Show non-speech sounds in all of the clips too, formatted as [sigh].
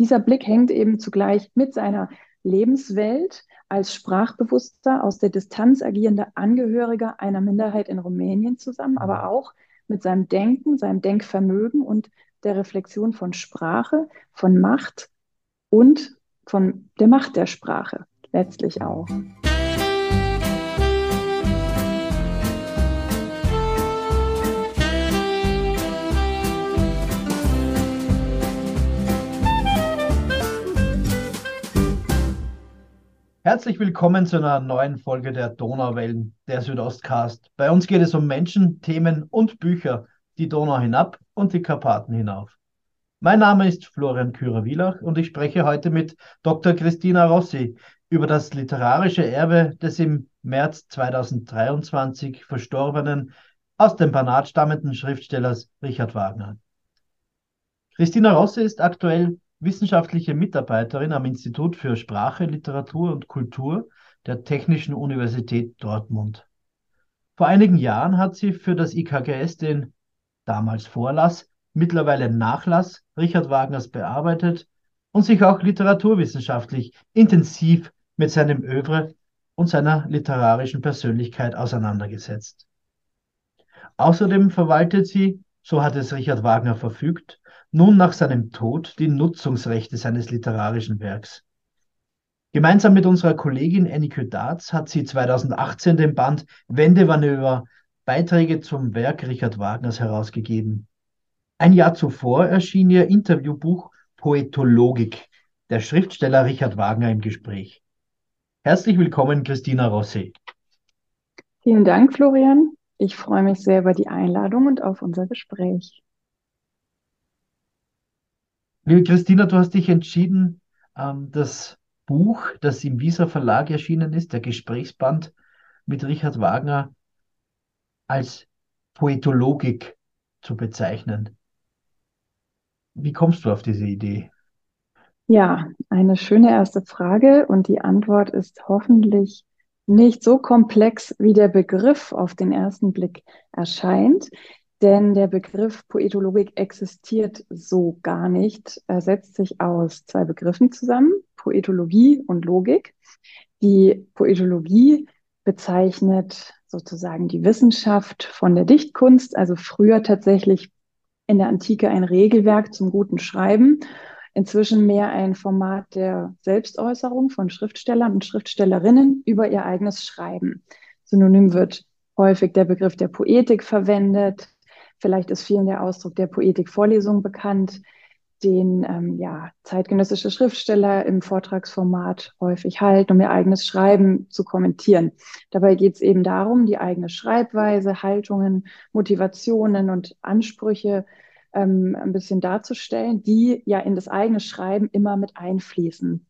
dieser Blick hängt eben zugleich mit seiner Lebenswelt als sprachbewusster, aus der Distanz agierender Angehöriger einer Minderheit in Rumänien zusammen, aber auch mit seinem Denken, seinem Denkvermögen und der Reflexion von Sprache, von Macht und von der Macht der Sprache letztlich auch. Herzlich willkommen zu einer neuen Folge der Donauwellen, der Südostcast. Bei uns geht es um Menschen, Themen und Bücher, die Donau hinab und die Karpaten hinauf. Mein Name ist Florian Kürer-Wielach und ich spreche heute mit Dr. Christina Rossi über das literarische Erbe des im März 2023 verstorbenen, aus dem Banat stammenden Schriftstellers Richard Wagner. Christina Rossi ist aktuell wissenschaftliche Mitarbeiterin am Institut für Sprache, Literatur und Kultur der Technischen Universität Dortmund. Vor einigen Jahren hat sie für das IKGS den damals Vorlass, mittlerweile Nachlass Richard Wagners bearbeitet und sich auch literaturwissenschaftlich intensiv mit seinem Övre und seiner literarischen Persönlichkeit auseinandergesetzt. Außerdem verwaltet sie, so hat es Richard Wagner verfügt, nun nach seinem Tod die Nutzungsrechte seines literarischen Werks. Gemeinsam mit unserer Kollegin Ennike Darz hat sie 2018 den Band Wendemanöver Beiträge zum Werk Richard Wagners herausgegeben. Ein Jahr zuvor erschien ihr Interviewbuch Poetologik, der Schriftsteller Richard Wagner im Gespräch. Herzlich willkommen, Christina Rossi. Vielen Dank, Florian. Ich freue mich sehr über die Einladung und auf unser Gespräch. Liebe Christina, du hast dich entschieden, ähm, das Buch, das im Visa Verlag erschienen ist, der Gesprächsband mit Richard Wagner, als Poetologik zu bezeichnen. Wie kommst du auf diese Idee? Ja, eine schöne erste Frage und die Antwort ist hoffentlich nicht so komplex, wie der Begriff auf den ersten Blick erscheint. Denn der Begriff Poetologik existiert so gar nicht. Er setzt sich aus zwei Begriffen zusammen, Poetologie und Logik. Die Poetologie bezeichnet sozusagen die Wissenschaft von der Dichtkunst, also früher tatsächlich in der Antike ein Regelwerk zum guten Schreiben, inzwischen mehr ein Format der Selbstäußerung von Schriftstellern und Schriftstellerinnen über ihr eigenes Schreiben. Synonym wird häufig der Begriff der Poetik verwendet, Vielleicht ist vielen der Ausdruck der Poetikvorlesung bekannt, den ähm, ja, zeitgenössische Schriftsteller im Vortragsformat häufig halten, um ihr eigenes Schreiben zu kommentieren. Dabei geht es eben darum, die eigene Schreibweise, Haltungen, Motivationen und Ansprüche ähm, ein bisschen darzustellen, die ja in das eigene Schreiben immer mit einfließen.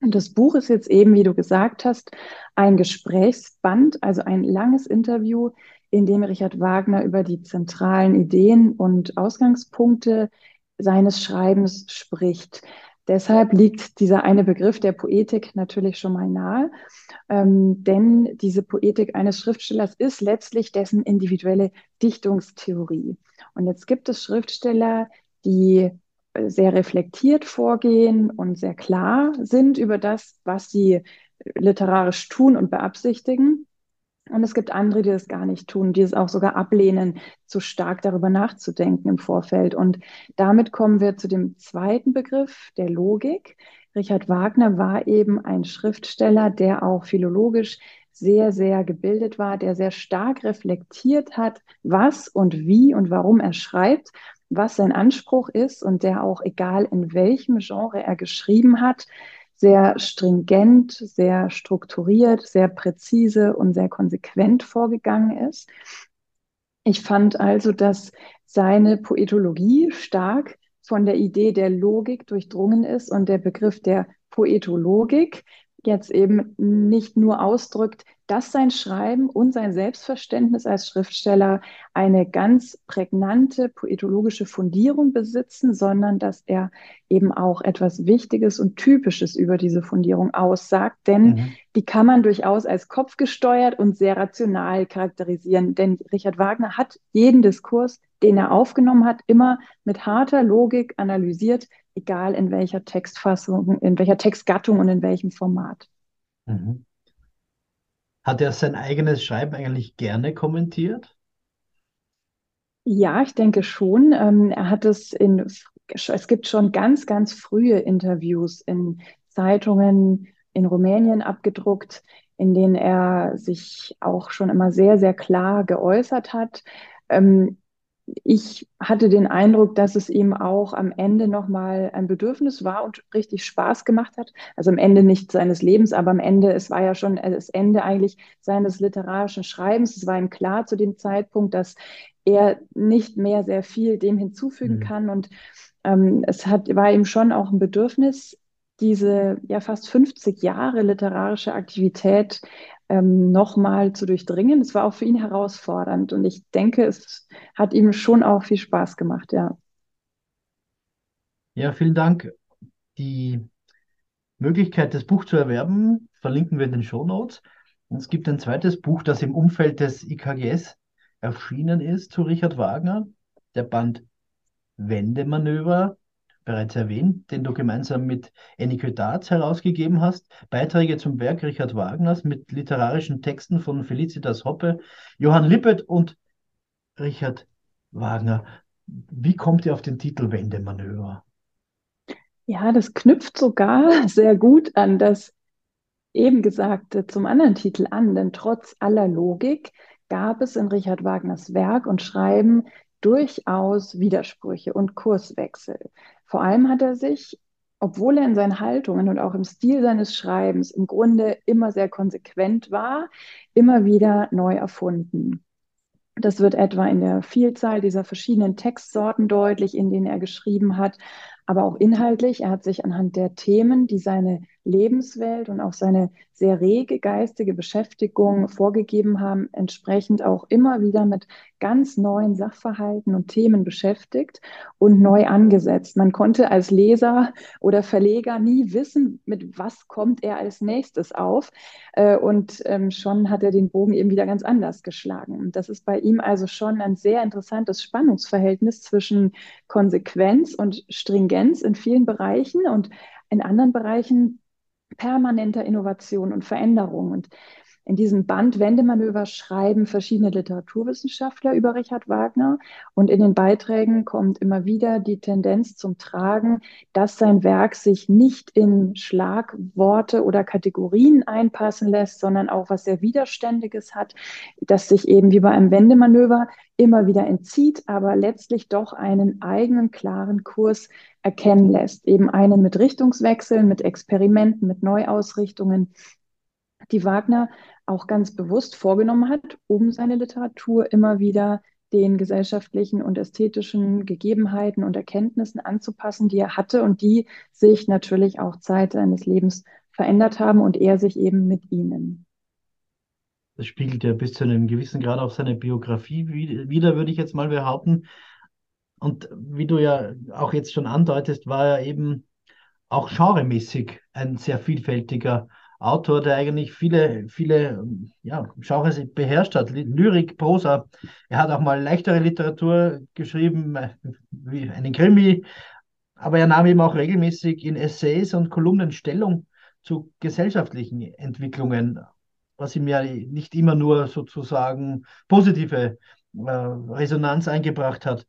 Und das Buch ist jetzt eben, wie du gesagt hast, ein Gesprächsband, also ein langes Interview, in dem Richard Wagner über die zentralen Ideen und Ausgangspunkte seines Schreibens spricht. Deshalb liegt dieser eine Begriff der Poetik natürlich schon mal nahe, ähm, denn diese Poetik eines Schriftstellers ist letztlich dessen individuelle Dichtungstheorie. Und jetzt gibt es Schriftsteller, die sehr reflektiert vorgehen und sehr klar sind über das, was sie literarisch tun und beabsichtigen. Und es gibt andere, die das gar nicht tun, die es auch sogar ablehnen, zu stark darüber nachzudenken im Vorfeld. Und damit kommen wir zu dem zweiten Begriff der Logik. Richard Wagner war eben ein Schriftsteller, der auch philologisch sehr, sehr gebildet war, der sehr stark reflektiert hat, was und wie und warum er schreibt, was sein Anspruch ist und der auch, egal in welchem Genre er geschrieben hat, sehr stringent, sehr strukturiert, sehr präzise und sehr konsequent vorgegangen ist. Ich fand also, dass seine Poetologie stark von der Idee der Logik durchdrungen ist und der Begriff der Poetologik jetzt eben nicht nur ausdrückt, dass sein Schreiben und sein Selbstverständnis als Schriftsteller eine ganz prägnante poetologische Fundierung besitzen, sondern dass er eben auch etwas Wichtiges und Typisches über diese Fundierung aussagt. Denn mhm. die kann man durchaus als kopfgesteuert und sehr rational charakterisieren. Denn Richard Wagner hat jeden Diskurs, den er aufgenommen hat, immer mit harter Logik analysiert, egal in welcher Textfassung, in welcher Textgattung und in welchem Format. Mhm. Hat er sein eigenes Schreiben eigentlich gerne kommentiert? Ja, ich denke schon. Ähm, er hat es in, es gibt schon ganz, ganz frühe Interviews in Zeitungen in Rumänien abgedruckt, in denen er sich auch schon immer sehr, sehr klar geäußert hat. Ähm, ich hatte den Eindruck, dass es ihm auch am Ende nochmal ein Bedürfnis war und richtig Spaß gemacht hat. Also am Ende nicht seines Lebens, aber am Ende, es war ja schon das Ende eigentlich seines literarischen Schreibens. Es war ihm klar zu dem Zeitpunkt, dass er nicht mehr sehr viel dem hinzufügen mhm. kann. Und ähm, es hat, war ihm schon auch ein Bedürfnis, diese ja fast 50 Jahre literarische Aktivität ähm, nochmal zu durchdringen. Es war auch für ihn herausfordernd und ich denke, es hat ihm schon auch viel Spaß gemacht, ja. Ja, vielen Dank. Die Möglichkeit, das Buch zu erwerben, verlinken wir in den Show Notes. Und es gibt ein zweites Buch, das im Umfeld des IKGS erschienen ist zu Richard Wagner, der Band Wendemanöver, bereits erwähnt, den du gemeinsam mit Ennike Darz herausgegeben hast. Beiträge zum Werk Richard Wagners mit literarischen Texten von Felicitas Hoppe, Johann Lippert und Richard Wagner. Wie kommt ihr auf den Titel Wendemanöver? Ja, das knüpft sogar [laughs] sehr gut an das eben Gesagte zum anderen Titel an, denn trotz aller Logik gab es in Richard Wagners Werk und Schreiben durchaus Widersprüche und Kurswechsel. Vor allem hat er sich, obwohl er in seinen Haltungen und auch im Stil seines Schreibens im Grunde immer sehr konsequent war, immer wieder neu erfunden. Das wird etwa in der Vielzahl dieser verschiedenen Textsorten deutlich, in denen er geschrieben hat, aber auch inhaltlich. Er hat sich anhand der Themen, die seine Lebenswelt und auch seine sehr rege geistige Beschäftigung vorgegeben haben, entsprechend auch immer wieder mit ganz neuen Sachverhalten und Themen beschäftigt und neu angesetzt. Man konnte als Leser oder Verleger nie wissen, mit was kommt er als nächstes auf. Äh, und ähm, schon hat er den Bogen eben wieder ganz anders geschlagen. Und das ist bei ihm also schon ein sehr interessantes Spannungsverhältnis zwischen Konsequenz und Stringenz in vielen Bereichen und in anderen Bereichen permanenter Innovation und Veränderung. Und in diesem Band Wendemanöver schreiben verschiedene Literaturwissenschaftler über Richard Wagner und in den Beiträgen kommt immer wieder die Tendenz zum Tragen, dass sein Werk sich nicht in Schlagworte oder Kategorien einpassen lässt, sondern auch was sehr Widerständiges hat, das sich eben wie bei einem Wendemanöver immer wieder entzieht, aber letztlich doch einen eigenen klaren Kurs erkennen lässt. Eben einen mit Richtungswechseln, mit Experimenten, mit Neuausrichtungen, die Wagner auch ganz bewusst vorgenommen hat, um seine Literatur immer wieder den gesellschaftlichen und ästhetischen Gegebenheiten und Erkenntnissen anzupassen, die er hatte und die sich natürlich auch Zeit seines Lebens verändert haben und er sich eben mit ihnen. Das spiegelt ja bis zu einem gewissen Grad auch seine Biografie wieder, würde ich jetzt mal behaupten. Und wie du ja auch jetzt schon andeutest, war er eben auch genremäßig ein sehr vielfältiger Autor, der eigentlich viele, viele ja, Genres beherrscht hat. Lyrik, Prosa. Er hat auch mal leichtere Literatur geschrieben, äh, wie einen Krimi. Aber er nahm eben auch regelmäßig in Essays und Kolumnen Stellung zu gesellschaftlichen Entwicklungen, was ihm ja nicht immer nur sozusagen positive äh, Resonanz eingebracht hat.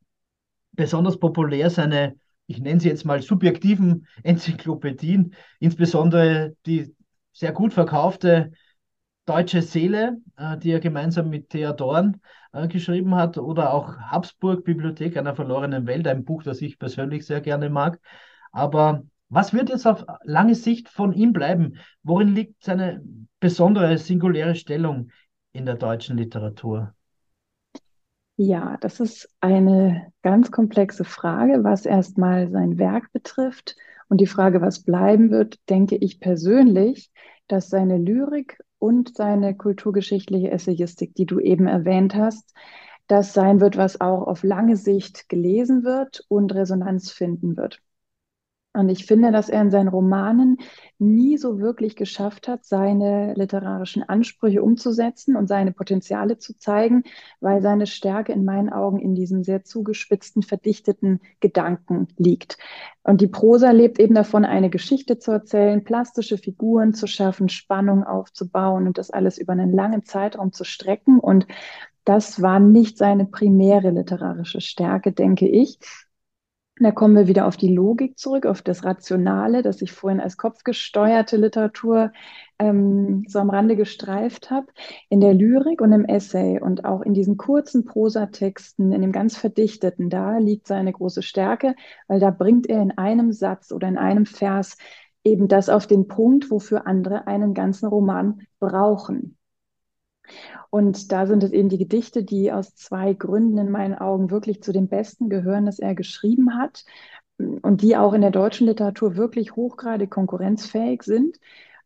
Besonders populär seine ich nenne sie jetzt mal subjektiven Enzyklopädien, insbesondere die sehr gut verkaufte Deutsche Seele, äh, die er gemeinsam mit Thea Dorn äh, geschrieben hat, oder auch Habsburg Bibliothek einer verlorenen Welt, ein Buch, das ich persönlich sehr gerne mag. Aber was wird jetzt auf lange Sicht von ihm bleiben? Worin liegt seine besondere, singuläre Stellung in der deutschen Literatur? Ja, das ist eine ganz komplexe Frage, was erstmal sein Werk betrifft. Und die Frage, was bleiben wird, denke ich persönlich, dass seine Lyrik und seine kulturgeschichtliche Essayistik, die du eben erwähnt hast, das sein wird, was auch auf lange Sicht gelesen wird und Resonanz finden wird. Und ich finde, dass er in seinen Romanen nie so wirklich geschafft hat, seine literarischen Ansprüche umzusetzen und seine Potenziale zu zeigen, weil seine Stärke in meinen Augen in diesem sehr zugespitzten, verdichteten Gedanken liegt. Und die Prosa lebt eben davon, eine Geschichte zu erzählen, plastische Figuren zu schaffen, Spannung aufzubauen und das alles über einen langen Zeitraum zu strecken. Und das war nicht seine primäre literarische Stärke, denke ich. Da kommen wir wieder auf die Logik zurück, auf das Rationale, das ich vorhin als kopfgesteuerte Literatur ähm, so am Rande gestreift habe. In der Lyrik und im Essay und auch in diesen kurzen Prosatexten, in dem ganz verdichteten, da liegt seine große Stärke, weil da bringt er in einem Satz oder in einem Vers eben das auf den Punkt, wofür andere einen ganzen Roman brauchen. Und da sind es eben die Gedichte, die aus zwei Gründen in meinen Augen wirklich zu den besten gehören, dass er geschrieben hat und die auch in der deutschen Literatur wirklich hochgradig konkurrenzfähig sind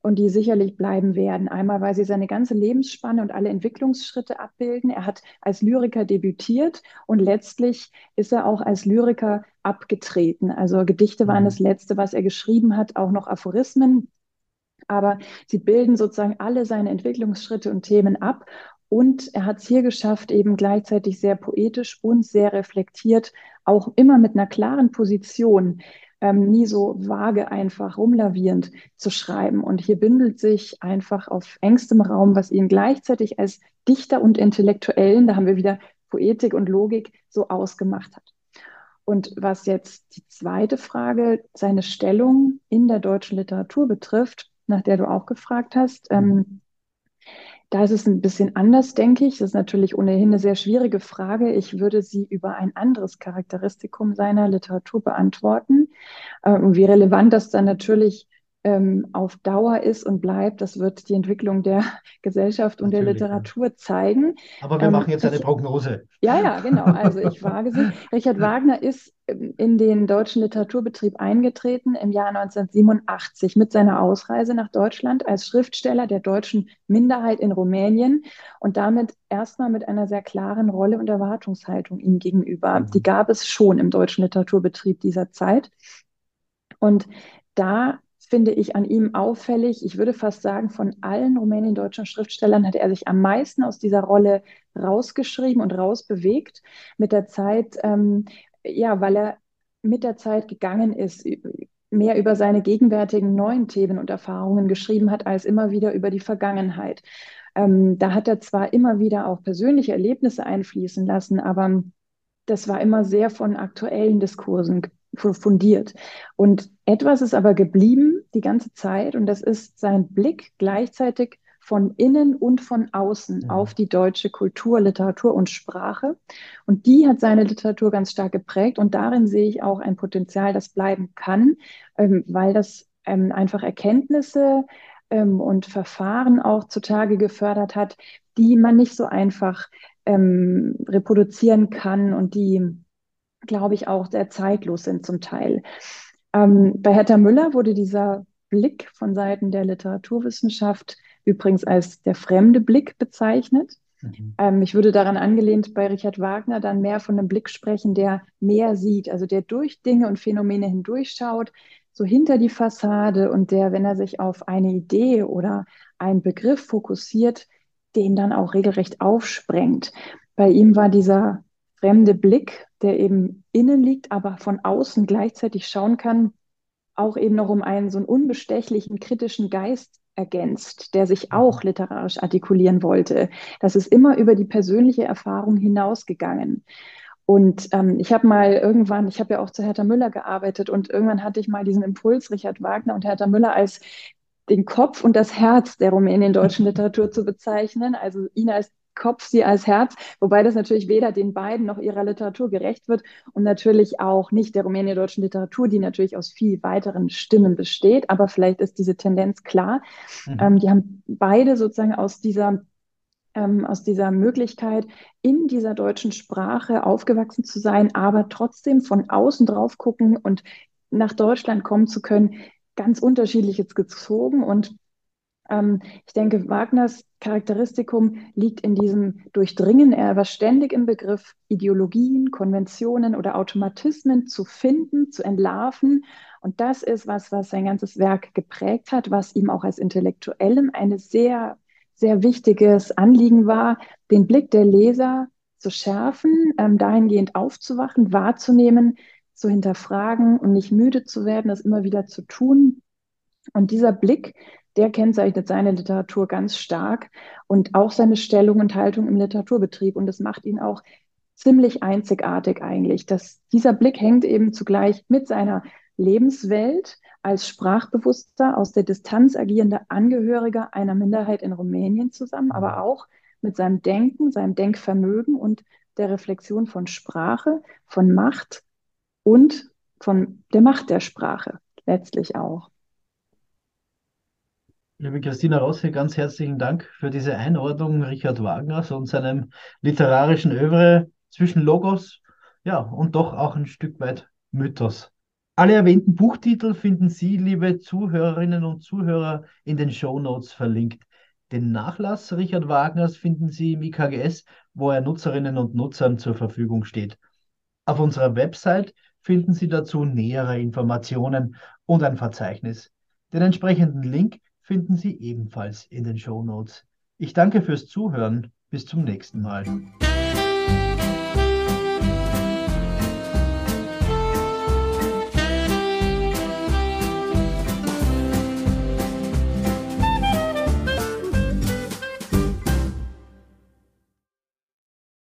und die sicherlich bleiben werden. Einmal, weil sie seine ganze Lebensspanne und alle Entwicklungsschritte abbilden. Er hat als Lyriker debütiert und letztlich ist er auch als Lyriker abgetreten. Also Gedichte waren mhm. das Letzte, was er geschrieben hat, auch noch Aphorismen. Aber sie bilden sozusagen alle seine Entwicklungsschritte und Themen ab. Und er hat es hier geschafft, eben gleichzeitig sehr poetisch und sehr reflektiert, auch immer mit einer klaren Position, ähm, nie so vage einfach rumlavierend zu schreiben. Und hier bündelt sich einfach auf engstem Raum, was ihn gleichzeitig als Dichter und Intellektuellen, da haben wir wieder Poetik und Logik, so ausgemacht hat. Und was jetzt die zweite Frage, seine Stellung in der deutschen Literatur betrifft, nach der du auch gefragt hast, ähm, da ist es ein bisschen anders, denke ich. Das ist natürlich ohnehin eine sehr schwierige Frage. Ich würde sie über ein anderes Charakteristikum seiner Literatur beantworten. Äh, und wie relevant das dann natürlich ähm, auf Dauer ist und bleibt, das wird die Entwicklung der [laughs] Gesellschaft und Natürlich, der Literatur zeigen. Aber wir ähm, machen jetzt eine Prognose. Ja, ja, genau. Also ich wage sie. [laughs] Richard Wagner ist ähm, in den deutschen Literaturbetrieb eingetreten im Jahr 1987 mit seiner Ausreise nach Deutschland als Schriftsteller der deutschen Minderheit in Rumänien und damit erstmal mit einer sehr klaren Rolle und Erwartungshaltung ihm gegenüber. Mhm. Die gab es schon im deutschen Literaturbetrieb dieser Zeit. Und da finde ich an ihm auffällig. Ich würde fast sagen, von allen rumänien-deutschen Schriftstellern hat er sich am meisten aus dieser Rolle rausgeschrieben und rausbewegt mit der Zeit, ähm, ja, weil er mit der Zeit gegangen ist, mehr über seine gegenwärtigen neuen Themen und Erfahrungen geschrieben hat, als immer wieder über die Vergangenheit. Ähm, da hat er zwar immer wieder auch persönliche Erlebnisse einfließen lassen, aber das war immer sehr von aktuellen Diskursen fundiert. Und etwas ist aber geblieben die ganze Zeit und das ist sein Blick gleichzeitig von innen und von außen ja. auf die deutsche Kultur, Literatur und Sprache. Und die hat seine Literatur ganz stark geprägt und darin sehe ich auch ein Potenzial, das bleiben kann, ähm, weil das ähm, einfach Erkenntnisse ähm, und Verfahren auch zutage gefördert hat, die man nicht so einfach ähm, reproduzieren kann und die glaube ich, auch sehr zeitlos sind zum Teil. Ähm, bei Hertha Müller wurde dieser Blick von Seiten der Literaturwissenschaft übrigens als der fremde Blick bezeichnet. Mhm. Ähm, ich würde daran angelehnt bei Richard Wagner dann mehr von einem Blick sprechen, der mehr sieht, also der durch Dinge und Phänomene hindurchschaut, so hinter die Fassade und der, wenn er sich auf eine Idee oder einen Begriff fokussiert, den dann auch regelrecht aufsprengt. Bei ihm war dieser fremde Blick, der eben innen liegt, aber von außen gleichzeitig schauen kann, auch eben noch um einen so einen unbestechlichen, kritischen Geist ergänzt, der sich mhm. auch literarisch artikulieren wollte. Das ist immer über die persönliche Erfahrung hinausgegangen. Und ähm, ich habe mal irgendwann, ich habe ja auch zu Hertha Müller gearbeitet und irgendwann hatte ich mal diesen Impuls, Richard Wagner und Hertha Müller als den Kopf und das Herz der rumänien-deutschen [laughs] Literatur zu bezeichnen, also ihn als Kopf, sie als Herz, wobei das natürlich weder den beiden noch ihrer Literatur gerecht wird und natürlich auch nicht der rumänien-deutschen Literatur, die natürlich aus viel weiteren Stimmen besteht, aber vielleicht ist diese Tendenz klar. Mhm. Ähm, die haben beide sozusagen aus dieser ähm, aus dieser Möglichkeit, in dieser deutschen Sprache aufgewachsen zu sein, aber trotzdem von außen drauf gucken und nach Deutschland kommen zu können, ganz unterschiedliches gezogen und ich denke, Wagners Charakteristikum liegt in diesem Durchdringen. Er war ständig im Begriff, Ideologien, Konventionen oder Automatismen zu finden, zu entlarven. Und das ist was, was sein ganzes Werk geprägt hat, was ihm auch als Intellektuellem ein sehr, sehr wichtiges Anliegen war, den Blick der Leser zu schärfen, ähm, dahingehend aufzuwachen, wahrzunehmen, zu hinterfragen und nicht müde zu werden, das immer wieder zu tun. Und dieser Blick, der kennzeichnet seine Literatur ganz stark und auch seine Stellung und Haltung im Literaturbetrieb. Und das macht ihn auch ziemlich einzigartig eigentlich. Dass dieser Blick hängt eben zugleich mit seiner Lebenswelt als sprachbewusster, aus der Distanz agierender Angehöriger einer Minderheit in Rumänien zusammen, aber auch mit seinem Denken, seinem Denkvermögen und der Reflexion von Sprache, von Macht und von der Macht der Sprache letztlich auch. Liebe Christina Rossi, ganz herzlichen Dank für diese Einordnung Richard Wagners und seinem literarischen Övre zwischen Logos, ja, und doch auch ein Stück weit Mythos. Alle erwähnten Buchtitel finden Sie, liebe Zuhörerinnen und Zuhörer, in den Show Notes verlinkt. Den Nachlass Richard Wagners finden Sie im IKGS, wo er Nutzerinnen und Nutzern zur Verfügung steht. Auf unserer Website finden Sie dazu nähere Informationen und ein Verzeichnis. Den entsprechenden Link finden Sie ebenfalls in den Show Notes. Ich danke fürs Zuhören. Bis zum nächsten Mal.